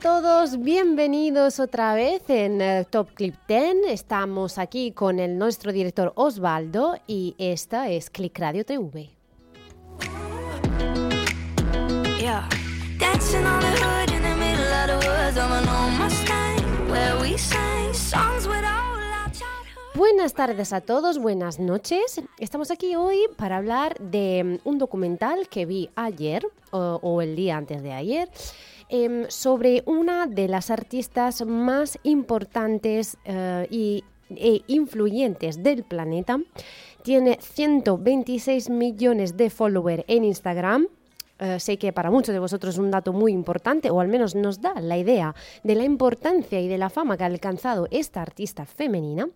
Todos, bienvenidos otra vez en eh, Top Clip 10. Estamos aquí con el nuestro director Osvaldo y esta es Click Radio TV. Yeah. Dancing on the hood in the middle of the woods of an old Mustang where we sang songs with all our childhood. Buenas tardes a todos, buenas noches. Estamos aquí hoy para hablar de mm, un documental que vi ayer o, o el día antes de ayer em, sobre una de las artistas más importantes eh, y, e influyentes del planeta. Tiene 126 millones de followers en Instagram. Eh, sé que para muchos de vosotros es un dato muy importante, o al menos nos da la idea de la importancia y de la fama que ha alcanzado esta artista femenina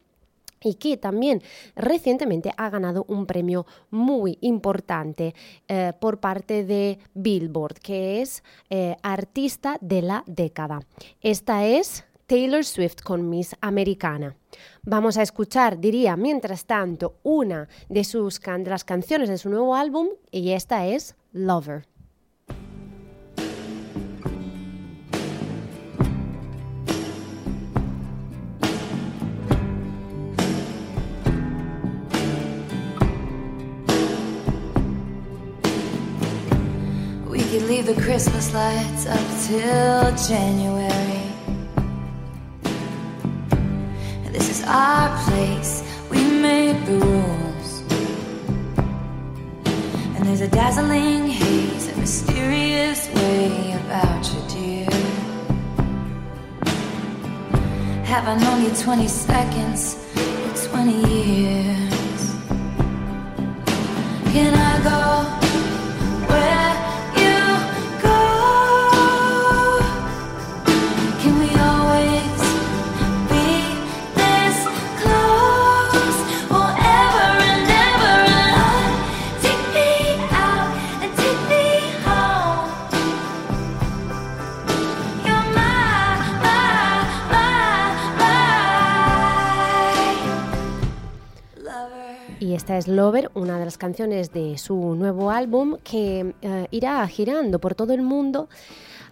y que también recientemente ha ganado un premio muy importante eh, por parte de Billboard, que es eh, Artista de la Década. Esta es Taylor Swift con Miss Americana. Vamos a escuchar, diría, mientras tanto, una de, sus de las canciones de su nuevo álbum y esta es Lover. The Christmas lights up till January. This is our place, we make the rules. And there's a dazzling haze, a mysterious way about you, dear. Have I known you 20 seconds or 20 years? Can I Y esta es Lover, una de las canciones de su nuevo álbum que eh, irá girando por todo el mundo,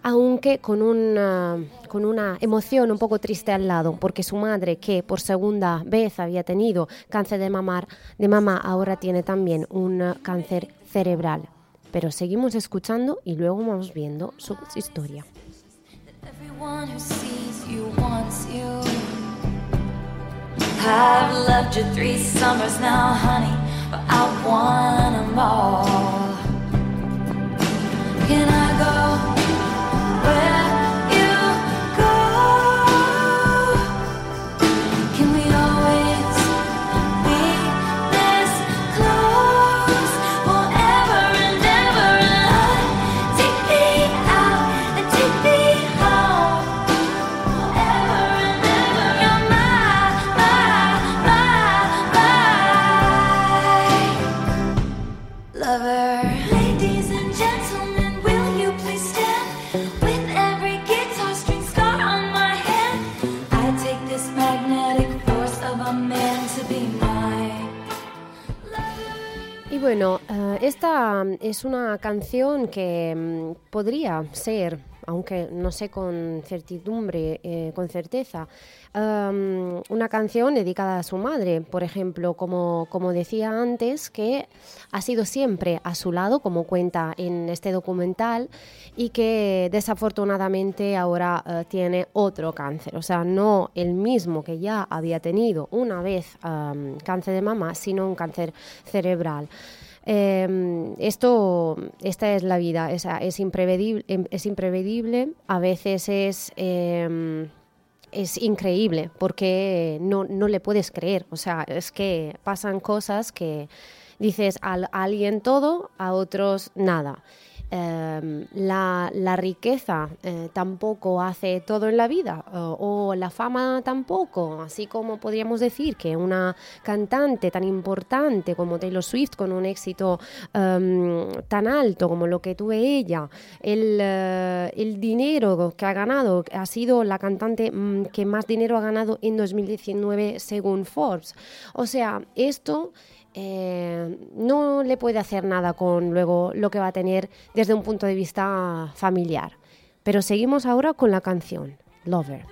aunque con una, con una emoción un poco triste al lado, porque su madre, que por segunda vez había tenido cáncer de, mamar, de mama, ahora tiene también un cáncer cerebral. Pero seguimos escuchando y luego vamos viendo su historia. I've loved you three summers now, honey, but I want 'em all. Can I go bueno, eh, esta es una canción que mm, podría ser aunque no sé con certidumbre, eh, con certeza, una canción dedicada a su madre, por ejemplo, como, como decía antes, que ha sido siempre a su lado, como cuenta en este documental, y que desafortunadamente ahora eh, tiene otro cáncer, o sea, no el mismo que ya había tenido una vez cáncer de mama, sino un cáncer cerebral. Eh, esto, esta es la vida, es, es, imprevedible, es imprevedible, a veces es, eh, es increíble porque no, no le puedes creer, o sea, es que pasan cosas que dices a alguien todo, a otros nada. Em, la, la, riqueza eh, tampoco hace todo en la vida o la fama tampoco, así como podríamos decir que una cantante tan importante como Taylor Swift con un éxito um, tan alto como lo que tuve ella, el, uh, el, dinero que ha ganado, ha sido la cantante um, que más dinero ha ganado en 2019 según Forbes. O sea, esto eh, no le puede hacer nada con luego lo que va a tener desde un punto de vista familiar. Pero seguimos ahora con la canción, Lover.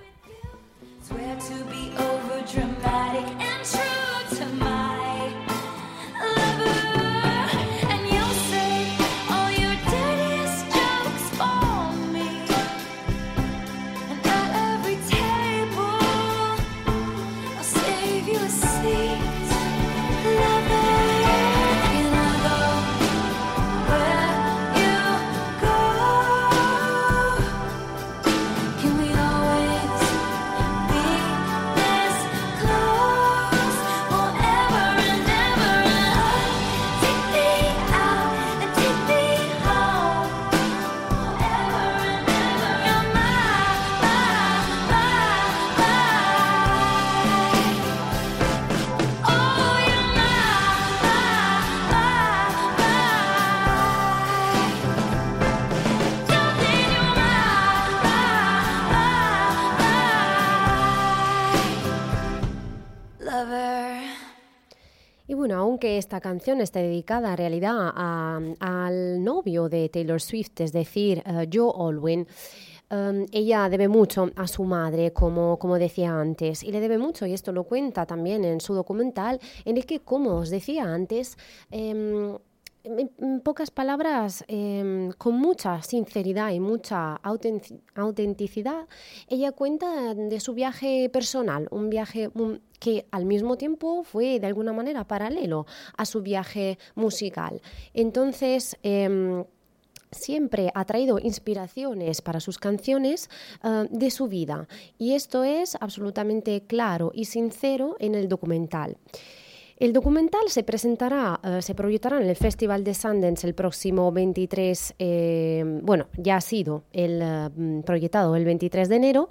Esta canción esté dedicada en realidad al novio de Taylor Swift, es decir, uh, Joe Alwyn, um, ella debe mucho a su madre, como, como decía antes, y le debe mucho, y esto lo cuenta también en su documental, en el que, como os decía antes, um, en pocas palabras, eh, con mucha sinceridad y mucha autenticidad, ella cuenta de su viaje personal, un viaje que al mismo tiempo fue de alguna manera paralelo a su viaje musical. Entonces, eh, siempre ha traído inspiraciones para sus canciones uh, de su vida y esto es absolutamente claro y sincero en el documental. El documental se presentará, uh, se proyectará en el Festival de Sundance el próximo 23, eh, bueno, ya ha sido el, uh, proyectado el 23 de enero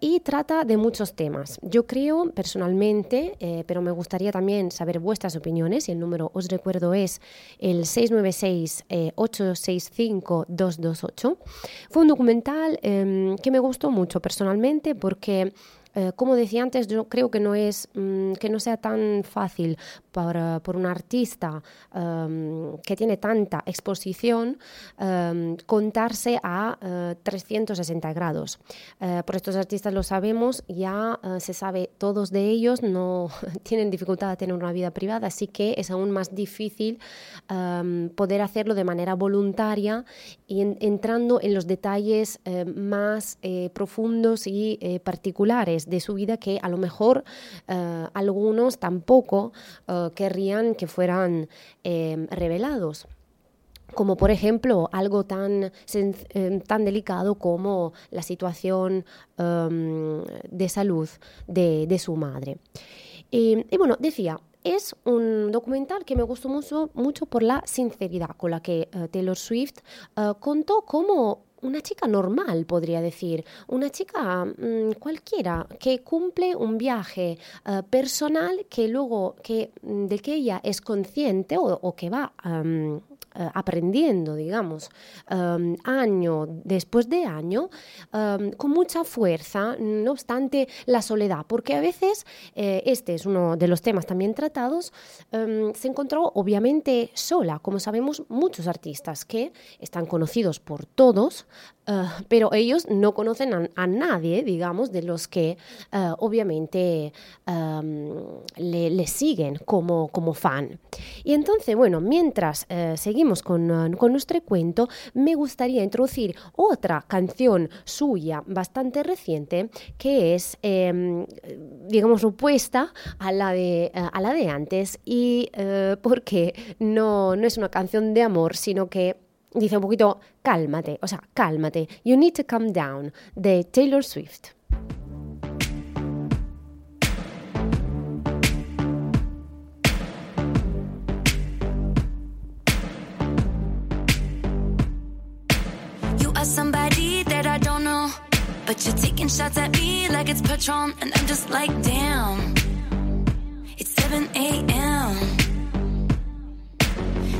y trata de muchos temas. Yo creo personalmente, eh, pero me gustaría también saber vuestras opiniones y el número, os recuerdo, es el 696-865-228. Fue un documental eh, que me gustó mucho personalmente porque eh, como decía antes, yo creo que no es mm, que no sea tan fácil para, por un artista um, que tiene tanta exposición um, contarse a uh, eh, 360 grados. Uh, por estos artistas lo sabemos, ya se sabe, todos de ellos no tienen dificultad de tener una vida privada, así que es aún más difícil um, poder hacerlo de manera voluntaria y en, entrando en los detalles más profundos y particulares de su vida que a lo mejor uh, algunos tampoco uh, querrían que fueran eh, revelados como por ejemplo algo tan, eh, tan delicado como la situación um, de salud de, de su madre. Y, bueno, decía, es un documental que me gustó mucho, mucho por la sinceridad con la que uh, Taylor Swift contó cómo una chica normal, podría decir, una chica mmm, cualquiera que cumple un viaje uh, personal que luego que, mm, de que ella es consciente o, o que va eh, aprendiendo, digamos, em, año después de año, em, con mucha fuerza, no obstante la soledad, porque a veces, eh, este es uno de los temas también tratados, em, se encontró obviamente sola, como sabemos muchos artistas que están conocidos por todos, eh, pero ellos no conocen a, nadie, digamos, de los que obviamente le, siguen como, como fan. Y entonces, bueno, mientras seguimos con, con, nuestro cuento, me gustaría introducir otra canción suya bastante reciente que es, em, digamos, opuesta a la de, a la de antes y eh, porque no, no es una canción de amor, sino que dice un poquito cálmate, o sea, cálmate, You Need to Calm Down de Taylor Swift. Somebody that I don't know. But you're taking shots at me like it's Patron, and I'm just like, damn. It's 7 a.m.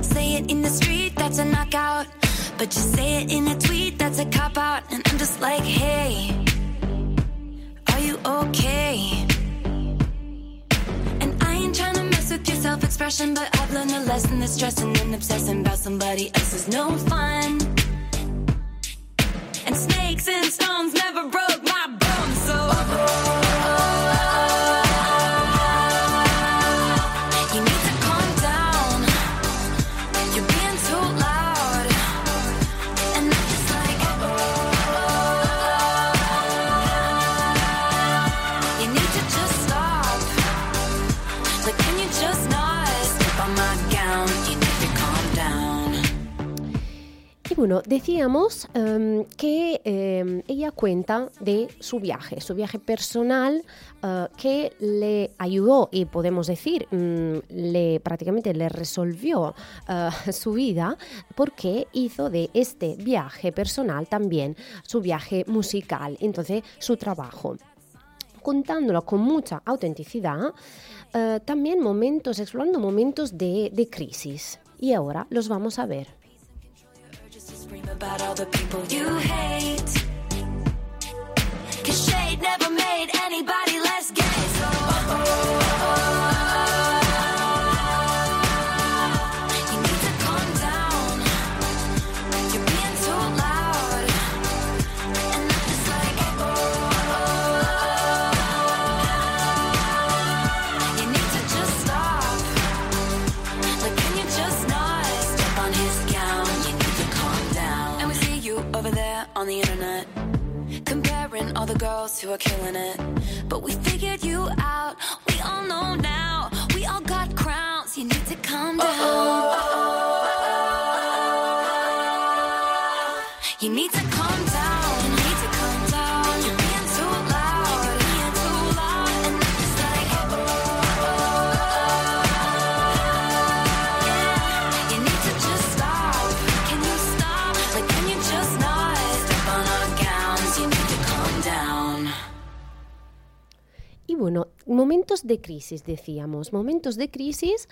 Say it in the street, that's a knockout. But you say it in a tweet, that's a cop out. And I'm just like, hey, are you okay? And I ain't trying to mess with your self expression, but I've learned a lesson that stressing and obsessing about somebody else is no fun. Snakes and stones never broke my bones, so. Bueno, decíamos em, que em, ella cuenta de su viaje, su viaje personal eh, que le ayudó y podemos decir, mm, le prácticamente le resolvió eh, su vida porque hizo de este viaje personal también su viaje musical, entonces su trabajo contándolo con mucha autenticidad, eh, también momentos, explorando momentos de, de crisis. Y ahora los vamos a ver. Scream about all the people you hate. Cause shade never made anybody less gay. So, on girls who are killing it. But we figured momentos de crisis, decíamos, momentos de crisis.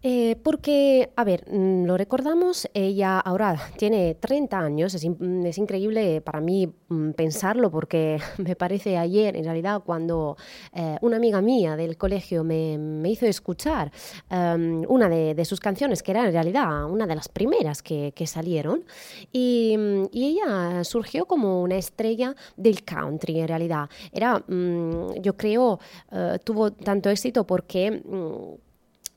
Eh, porque, a ver, mm, lo recordamos, ella ahora tiene 30 años, es, in- es increíble para mí mm, pensarlo porque me parece ayer, en realidad, cuando eh, una amiga mía del colegio me, me hizo escuchar em, una de, de sus canciones, que era en realidad una de las primeras que, que salieron, y, y ella surgió como una estrella del country, en realidad. Era, mm, yo creo, eh, tuvo tanto éxito porque...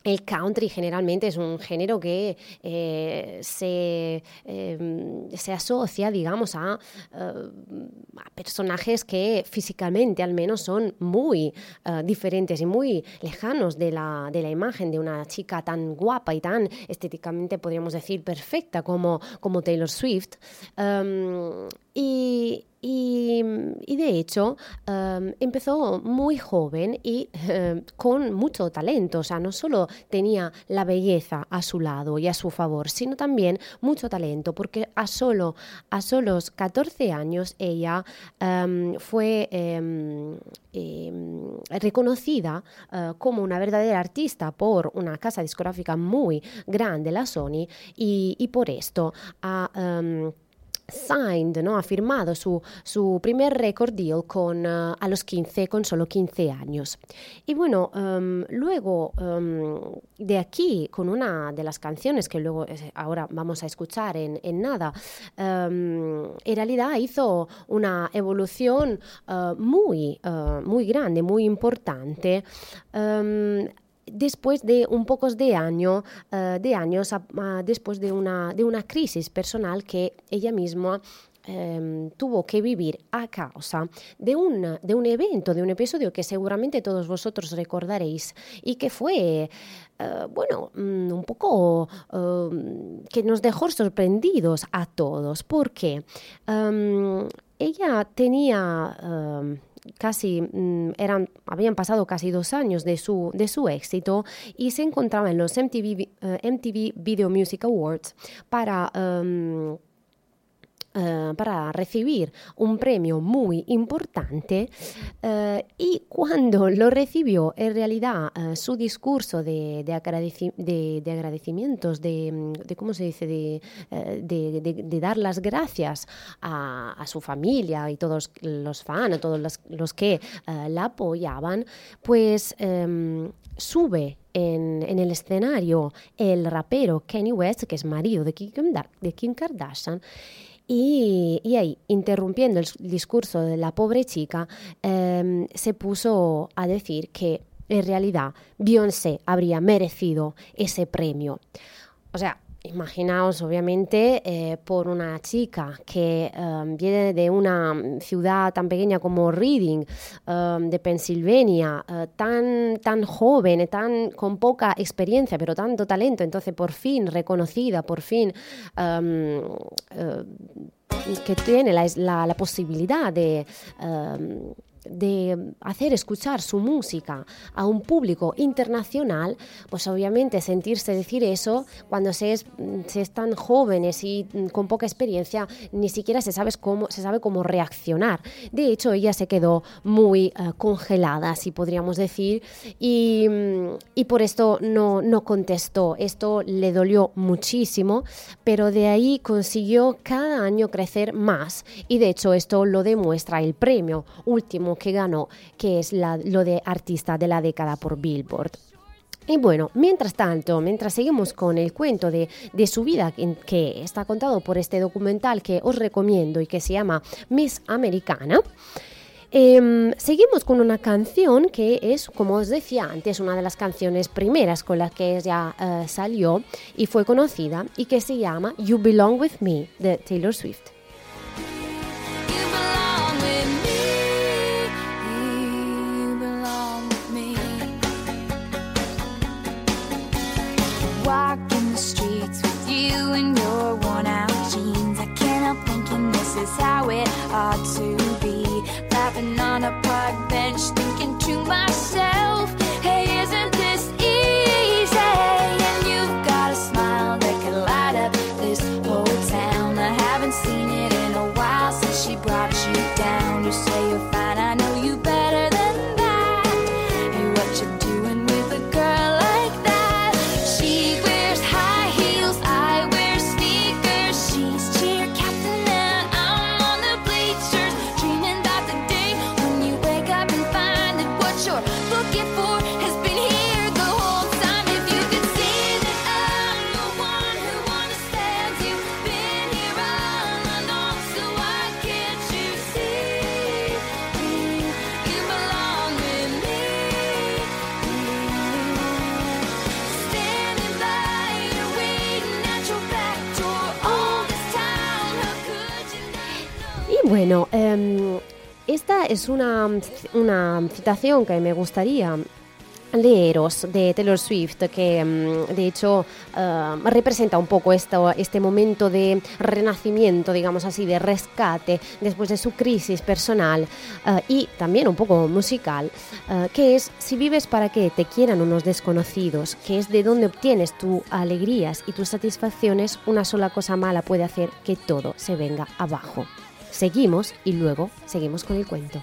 el country generalmente es un género que eh, se, eh, se asocia, digamos, a, eh, a personajes que físicamente al menos son muy eh, diferentes y muy lejanos de la, de la imagen de una chica tan guapa y tan estéticamente, podríamos decir, perfecta como, como Taylor Swift. Um, y, y, y, de hecho em, empezó muy joven y em, con mucho talento, o sea, no solo tenía la belleza a su lado y a su favor, sino también mucho talento, porque a solo a solos 14 años ella em, fue reconocida eh, como una verdadera artista por una casa discográfica muy grande, la Sony, y, y por esto ha signed, ¿no? ha firmado su, su primer record deal con, eh, a los 15, con solo 15 años. Y bueno, em, luego em, de aquí, con una de las canciones que luego eh, ahora vamos a escuchar en, en nada, em, en realidad hizo una evolución eh, muy, muy grande, muy importante. Después de un pocos de, año, eh, de años, después de una, de una crisis personal que ella misma em, tuvo que vivir a causa de un, de un evento, de un episodio que seguramente todos vosotros recordaréis y que fue, eh, bueno, mm, un poco em, que nos dejó sorprendidos a todos. ¿Por qué? Em, ella tenía... em, casi mm, eran habían pasado casi dos años de su de su éxito y se encontraba en los MTV, eh, MTV Video Music Awards para em, eh, para recibir un premio muy importante eh, y cuando lo recibió en realidad eh, su discurso de, de, de- de agradecimientos de, cómo se dice de, dar las gracias a, su familia y todos los fans todos los, los que la apoyaban pues em, sube en, en el escenario el rapero Kanye West, que es marido de Kim, de Kim Kardashian, y, ahí, interrumpiendo el discurso de la pobre chica, em, se puso a decir que en realidad Beyoncé habría merecido ese premio. O sea, imaginaos, obviamente, eh, por una chica que em, viene de una ciudad tan pequeña como Reading, em, de Pensilvania, eh, tan, tan joven, tan, con poca experiencia, pero tanto talento, entonces por fin reconocida, por fin em, eh, que tiene la, la- la posibilidad de, de hacer escuchar su música a un público internacional, pues obviamente sentirse decir eso cuando se es, tan jóvenes y mm, con poca experiencia, ni siquiera se sabe cómo, se sabe cómo reaccionar. De hecho, ella se quedó muy eh, congelada, si podríamos decir, y, mm, y por esto no, no contestó. Esto le dolió muchísimo, pero de ahí consiguió cada año crecer más y de hecho esto lo demuestra el premio último que ganó, que es lo de artista de la década por Billboard. Y bueno, mientras tanto, mientras seguimos con el cuento de, de su vida que está contado por este documental que os recomiendo y que se llama Miss Americana, em, seguimos con una canción que es, como os decía antes, una de las canciones primeras con las que ella eh, salió y fue conocida y que se llama You Belong With Me de Taylor Swift. This is how it ought to be. Laughing on a park bench, thinking to myself, bueno, em, esta es una, una citación que me gustaría de Eros de Taylor Swift, que mm, de hecho eh, representa un poco este momento de renacimiento, digamos así, de rescate después de su crisis personal eh, y también un poco musical, eh, que es si vives para que te quieran unos desconocidos, que es de donde obtienes tus alegrías y tus satisfacciones, una sola cosa mala puede hacer que todo se venga abajo. Seguimos y luego seguimos con el cuento.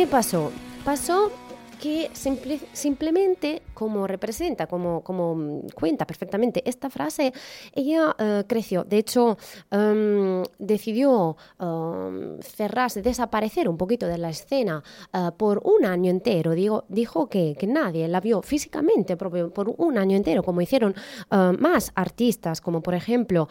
¿Qué pasó? Pasó que simplemente como representa, como, como mm, cuenta perfectamente esta frase, ella eh, creció. De hecho, em, decidió em, cerrarse, desaparecer un poquito de la escena eh, por un año entero. Digo, dijo que, que, nadie la vio físicamente por, por un año entero, como hicieron eh, más artistas, como por ejemplo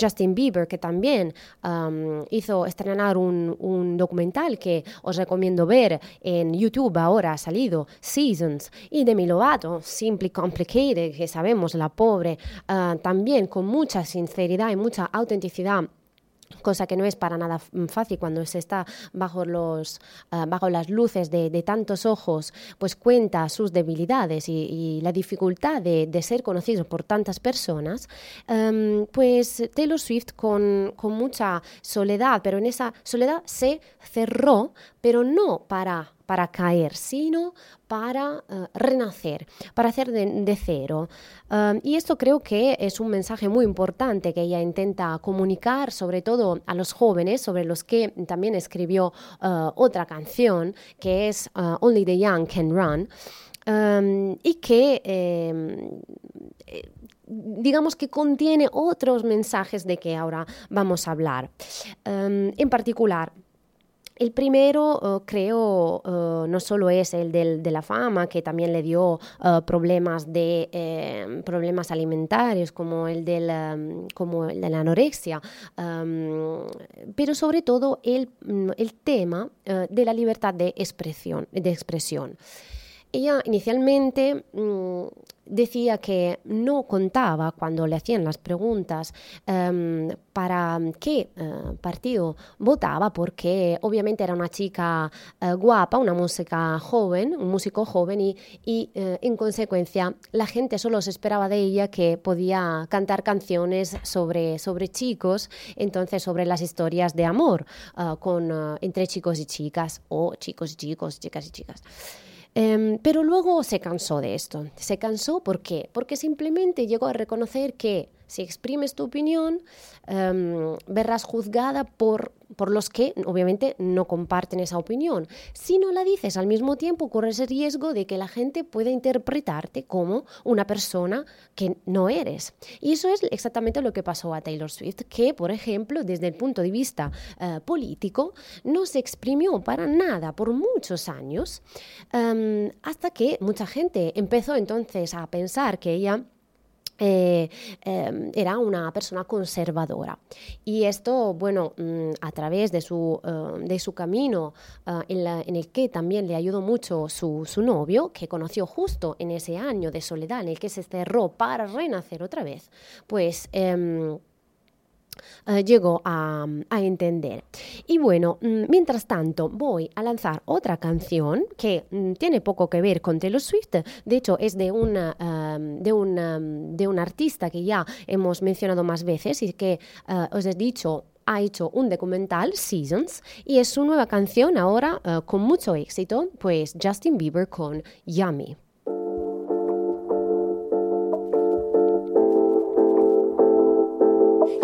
Justin Bieber, que también em, hizo estrenar un, un documental que os recomiendo ver en YouTube ahora ha salido Seasons, y Demi Lovato, Simply Complicated, que sabemos, la pobre, ah, también con mucha sinceridad y mucha autenticidad cosa que no es para nada fácil cuando se está bajo, los, ah, bajo las luces de, tantos ojos, pues cuenta sus debilidades y, la dificultad de, ser conocido por tantas personas, em, pues Taylor Swift con, con, mucha soledad, pero en esa soledad se cerró, pero no para para caer, sino para eh, renacer, para hacer de, cero. Um, y esto creo que es un mensaje muy importante que ella intenta comunicar, sobre todo a los jóvenes, sobre los que también escribió uh, otra canción, que es uh, Only the Young Can Run. Um, y que em, eh, digamos que contiene otros mensajes de que ahora vamos a hablar. En particular, el primero, eh, creo, eh, no solo es el de la fama, que también le dio eh, problemas, de, problemas alimentarios, como el, del, em, como el de la anorexia, em, pero sobre todo el, el tema de la libertad de expresión. De expresión. Ella inicialmente mm, decía que no contaba cuando le hacían las preguntas em, para qué eh, partido votaba, porque obviamente era una chica eh, guapa, una música joven, un músico joven y, eh, en consecuencia la gente solo se esperaba de ella que podía cantar canciones sobre, sobre chicos, entonces sobre las historias de amor con, entre chicos y chicas o chicos y chicos, chicas y chicas. Em, pero luego se cansó de esto. Se cansó ¿por qué? Porque simplemente llegó a reconocer que si exprimes tu opinión, em, verás juzgada por, por los que obviamente no comparten esa opinión. Si no la dices al mismo tiempo, corres el riesgo de que la gente pueda interpretarte como una persona que no eres. Y eso es exactamente lo que pasó a Taylor Swift, que, por ejemplo, desde el punto de vista eh, político, no se exprimió para nada por muchos años, em, hasta que mucha gente empezó entonces a pensar que ella eh, em, era una persona conservadora. Y esto, bueno, mm, a través de su, eh, de su camino, eh, en, el que también le ayudó mucho su, su, novio, que conoció justo en ese año de soledad en el que se cerró para renacer otra vez, pues em, eh, llegó a, entender. Y bueno, mm, mientras tanto voy a lanzar otra canción que mm, tiene poco que ver con Taylor Swift, de hecho es de, una, em, de, una, de un artista que ya hemos mencionado más veces y que eh, os he dicho ha hecho un documental, Seasons, y es su nueva canción ahora eh, con mucho éxito, pues Justin Bieber con Yummy.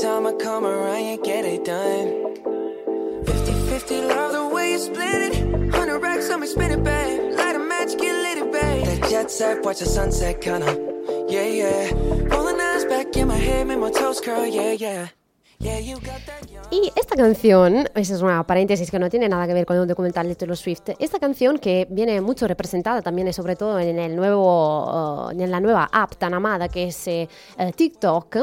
time I come around, you get it done. 50 50, love the way you split it. 100 racks on me, spin it, babe. Light a match, get lit, it, babe. That jet set, watch the sunset, kinda. Yeah, yeah. Rolling eyes back in my head, make my toes curl, yeah, yeah. Y esta canción, esa es una paréntesis que no tiene nada que ver con el documental de Taylor Swift, esta canción que viene mucho representada también, y sobre todo en el nuevo, eh, en la nueva app tan amada que es eh, eh, TikTok,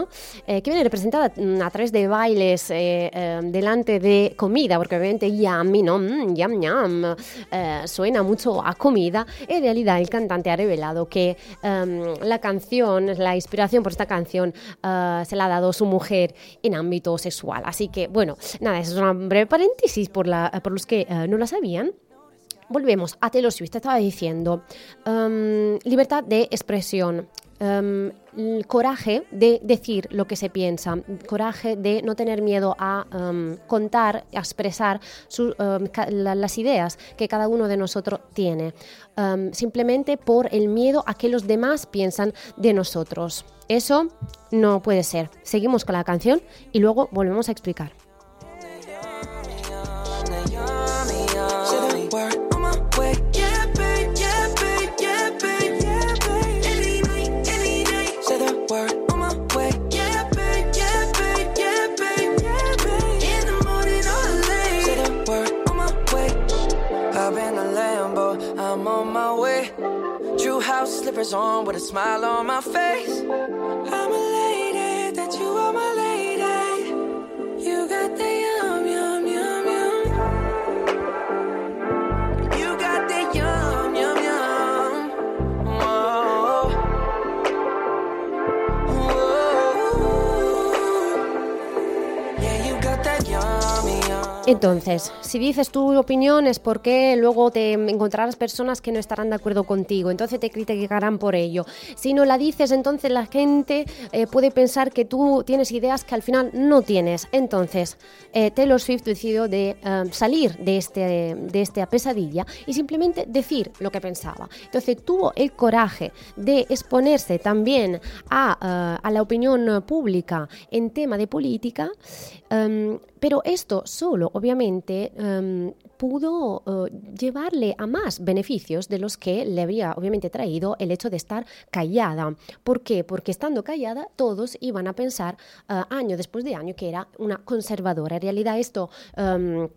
eh, que viene representada mm, a través de bailes eh, eh, delante de comida, porque obviamente yummy, ¿no? Mm, yum yum, eh, suena mucho a comida. En realidad el cantante ha revelado que em, la canción, la inspiración por esta canción eh, se la ha dado su mujer en ámbito sexual. Así que, bueno, nada, eso es una breve paréntesis por, los que eh, no la sabían. Volvemos a Taylor Swift, estaba diciendo, em, libertad de expresión, em, coraje de decir lo que se piensa, coraje de no tener miedo a em, contar, a expresar las ideas que cada uno de nosotros tiene, em, simplemente por el miedo a que los demás piensan de nosotros. Eso no puede ser. Seguimos con la canción y luego volvemos a explicar. Slippers on with a smile on my face. I'm elated that you are my lady. You got the yum, yum, yum, yum. You got that yum, yum, yum. Whoa. Whoa. Yeah, you got that yum. Entonces, si dices tu opinión es porque luego te encontrarás personas que no estarán de acuerdo contigo, entonces te criticarán por ello. Si no la dices, entonces la gente eh, puede pensar que tú tienes ideas que al final no tienes. Entonces, eh, Taylor Swift decidió de eh, salir de, este, de esta pesadilla y simplemente decir lo que pensaba. Entonces tuvo el coraje de exponerse también a, a la opinión pública en tema de política, em, pero esto solo, obviamente, em, pudo eh, llevarle a más beneficios de los que le había, obviamente, traído el hecho de estar callada. ¿Por qué? Porque estando callada, todos iban a pensar eh, año después de año que era una conservadora. En realidad, esto... em,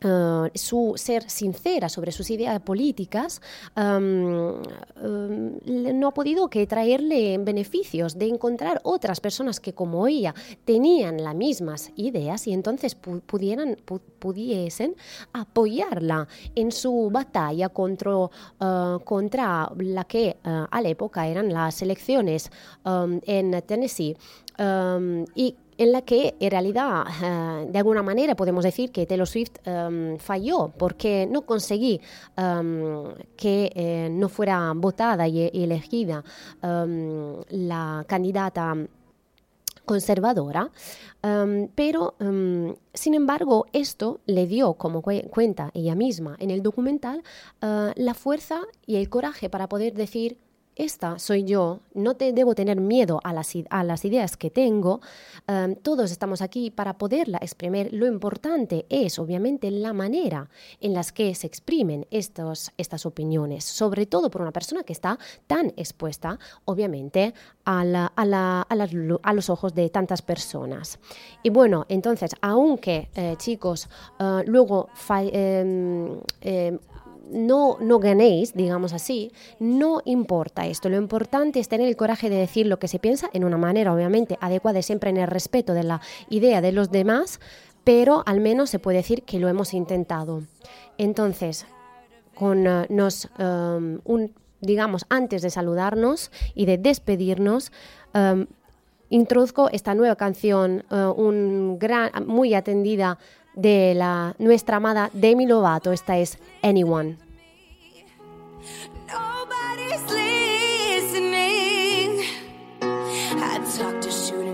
eh, su ser sincera sobre sus ideas políticas le- no ha podido que traerle beneficios de encontrar otras personas que como ella tenían las mismas ideas y entonces pudiesen apoyarla en su batalla contra, eh, contra la que eh, a la época eran las elecciones en Tennessee. Y en la que en realidad eh, de alguna manera podemos decir que Taylor Swift em, falló porque no conseguí em, que eh, no fuera votada y, elegida la candidata conservadora, pero sin embargo esto le dio, como cue- cuenta ella misma en el documental, eh, la fuerza y el coraje para poder decir esta soy yo, no te debo tener miedo a las, ideas que tengo, todos estamos aquí para poderla exprimir. Lo importante es, obviamente, la manera en las que se exprimen estos, estas opiniones, sobre todo por una persona que está tan expuesta, obviamente, a, los ojos de tantas personas. Y bueno, entonces, aunque, eh, chicos, eh, luego em, em, no, no ganéis, digamos así, no importa esto. Lo importante es tener el coraje de decir lo que se piensa en una manera, obviamente, adecuada y siempre en el respeto de la idea de los demás, pero al menos se puede decir que lo hemos intentado. Entonces, con eh, nos um, digamos antes de saludarnos y de despedirnos um, introduzco esta nueva canción eh, un gran muy atendida de la nuestra amada Demi Lovato esta es Anyone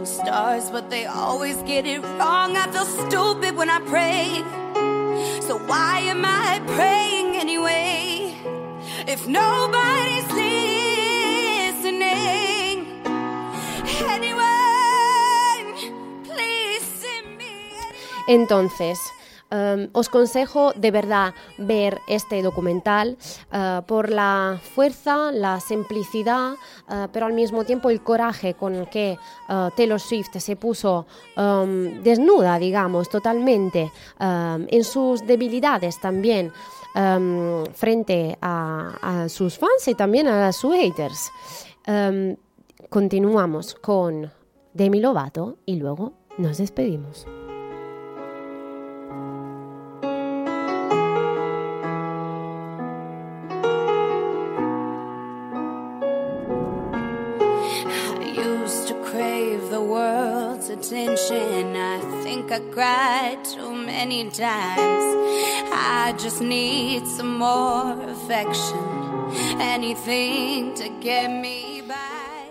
stars, but they always get it wrong. I feel stupid when I pray. So why am I praying anyway? if nobody's listening. Entonces, em, os consejo de verdad ver este documental eh, por la fuerza, la simplicidad, eh, pero al mismo tiempo el coraje con el que eh, Taylor Swift se puso em, desnuda, digamos, totalmente, em, en sus debilidades también. frente a, a sus fans y también a sus haters. Continuamos con Demi Lovato y luego nos despedimos. World's attention. I think I cried too many times. I just need some more affection. Anything to get me.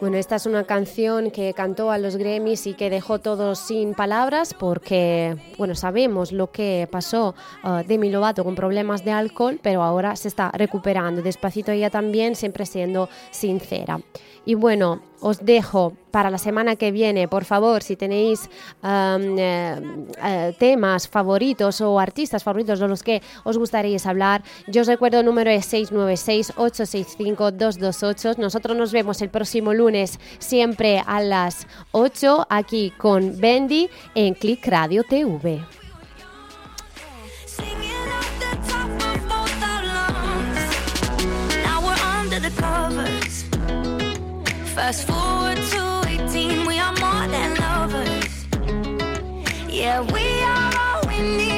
Bueno, esta es una canción que cantó a los Grammys y que dejó todos sin palabras porque, bueno, sabemos lo que pasó uh, Demi Lovato con problemas de alcohol, pero ahora se está recuperando. Despacito ella también, siempre siendo sincera. Y bueno, os dejo para la semana que viene, por favor, si tenéis um, eh, eh, temas favoritos o artistas favoritos de los que os gustaría hablar, yo os recuerdo el número es 696-865-228. Nosotros nos vemos el próximo lunes, siempre a las 8, aquí con Bendy en Click Radio TV. Fast forward to 18, we are more than lovers. Yeah, we are all we need